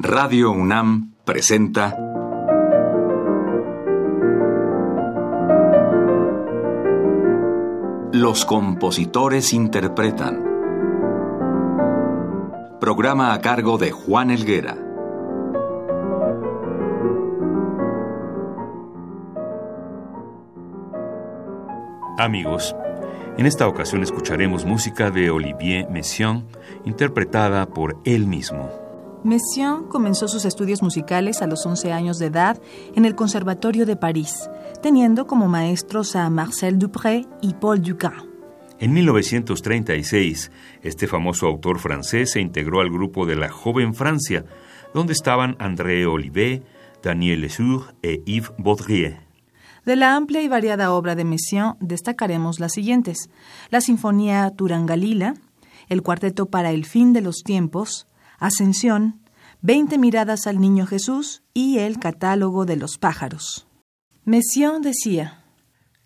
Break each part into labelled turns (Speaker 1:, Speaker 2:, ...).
Speaker 1: Radio UNAM presenta Los compositores interpretan. Programa a cargo de Juan Elguera.
Speaker 2: Amigos, en esta ocasión escucharemos música de Olivier Messiaen, interpretada por él mismo.
Speaker 3: Messiaen comenzó sus estudios musicales a los 11 años de edad en el Conservatorio de París, teniendo como maestros a Marcel Dupré y Paul Dukas.
Speaker 2: En 1936, este famoso autor francés se integró al grupo de la Joven Francia, donde estaban André Olivet, Daniel Lesur e Yves Baudrier.
Speaker 3: De la amplia y variada obra de Messiaen destacaremos las siguientes: la Sinfonía Turangalila, el Cuarteto para el Fin de los Tiempos, Ascensión, Veinte miradas al Niño Jesús y el Catálogo de los Pájaros. Messiaen decía: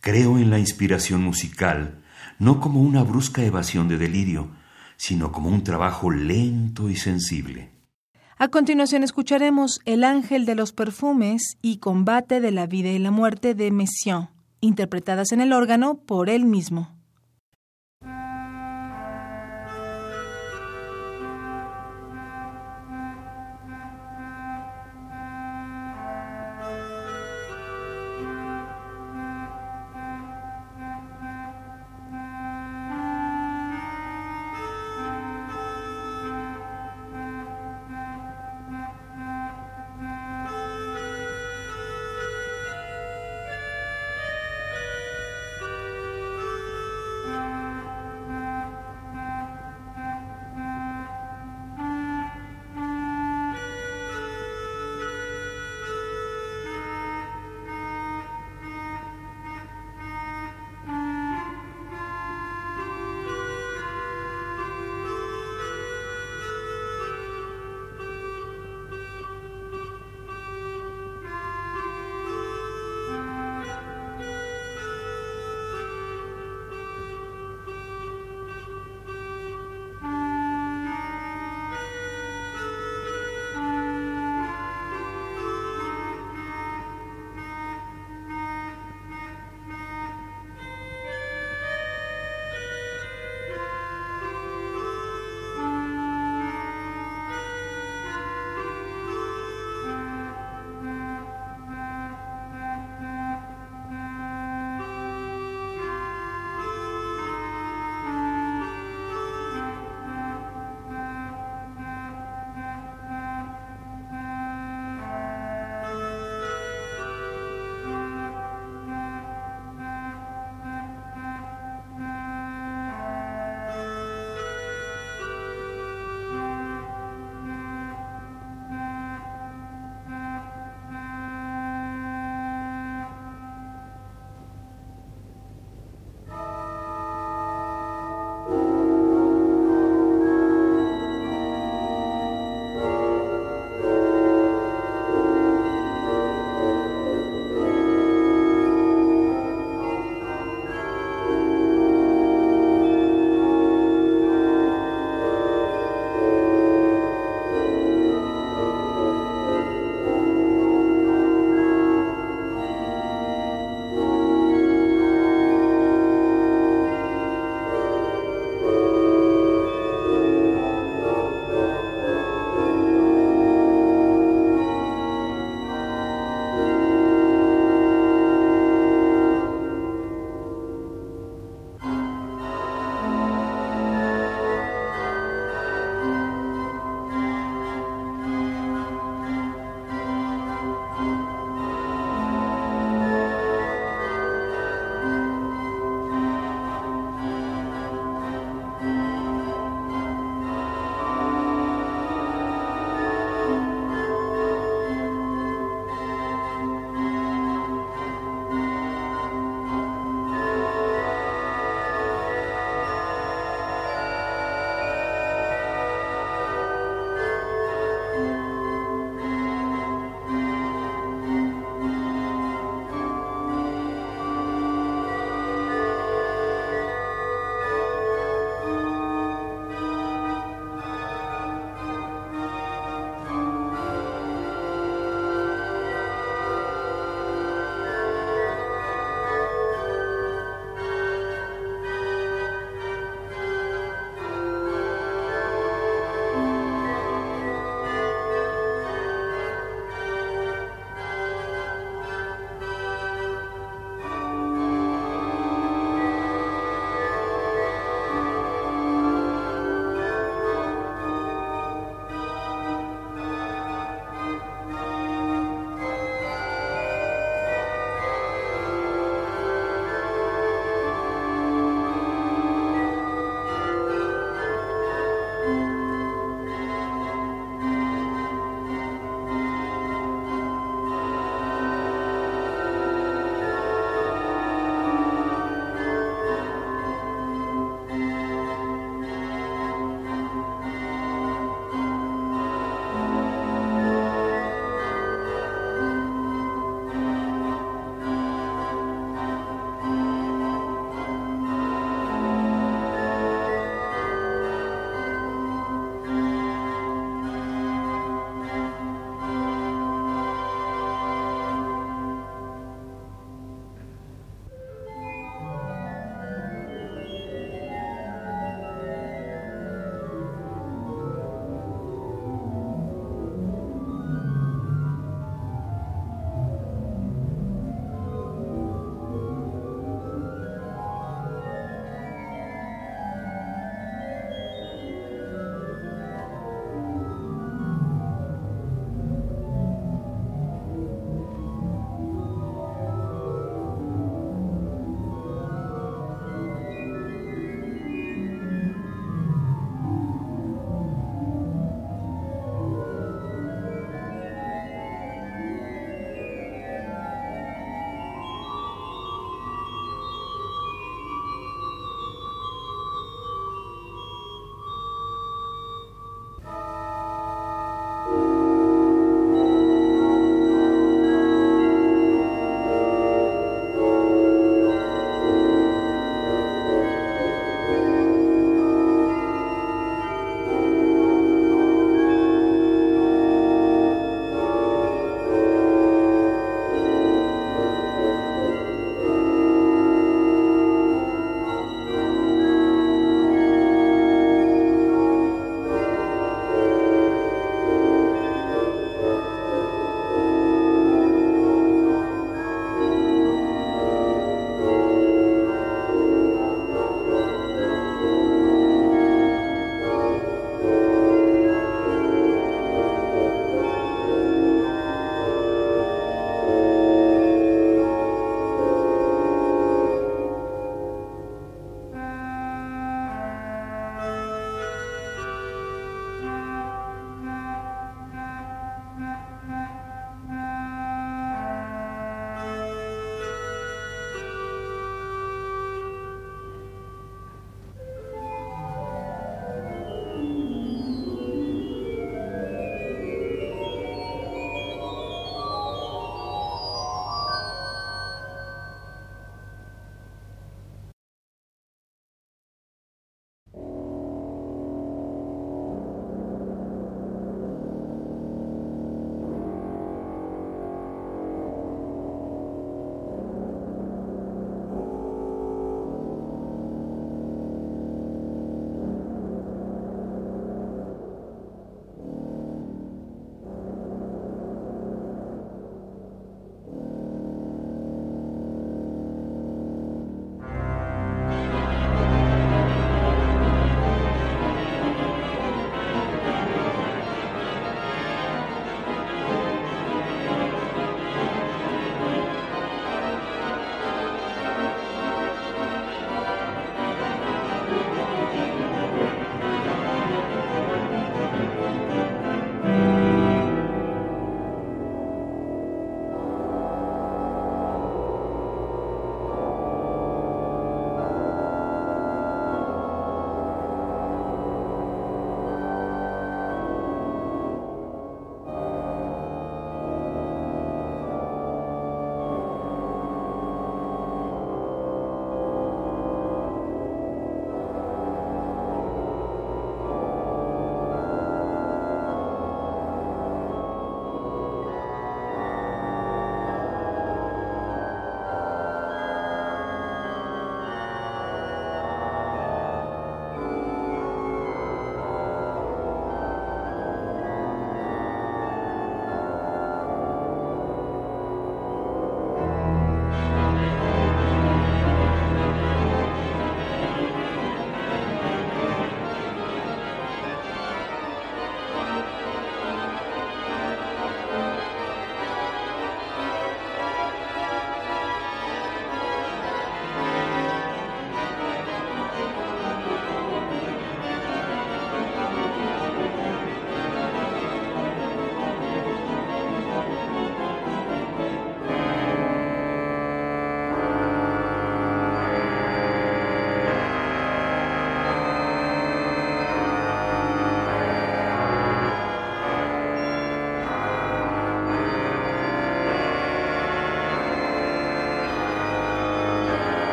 Speaker 2: Creo en la inspiración musical, no como una brusca evasión de delirio, sino como un trabajo lento y sensible.
Speaker 3: A continuación escucharemos El ángel de los perfumes y Combate de la vida y la muerte de Messiaen, interpretadas en el órgano por él mismo.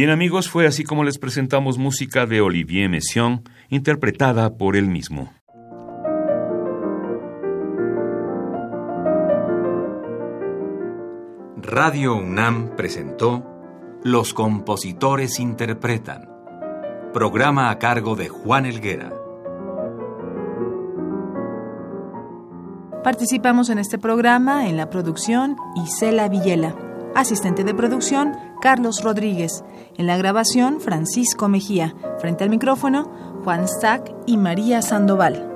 Speaker 2: Bien amigos, fue así como les presentamos música de Olivier Messiaen, interpretada por él mismo.
Speaker 1: Radio UNAM presentó Los compositores interpretan, programa a cargo de Juan Elguera.
Speaker 3: Participamos en este programa en la producción Isela Villela, asistente de producción Carlos Rodríguez, en la grabación Francisco Mejía, frente al micrófono Juan Stack y María Sandoval.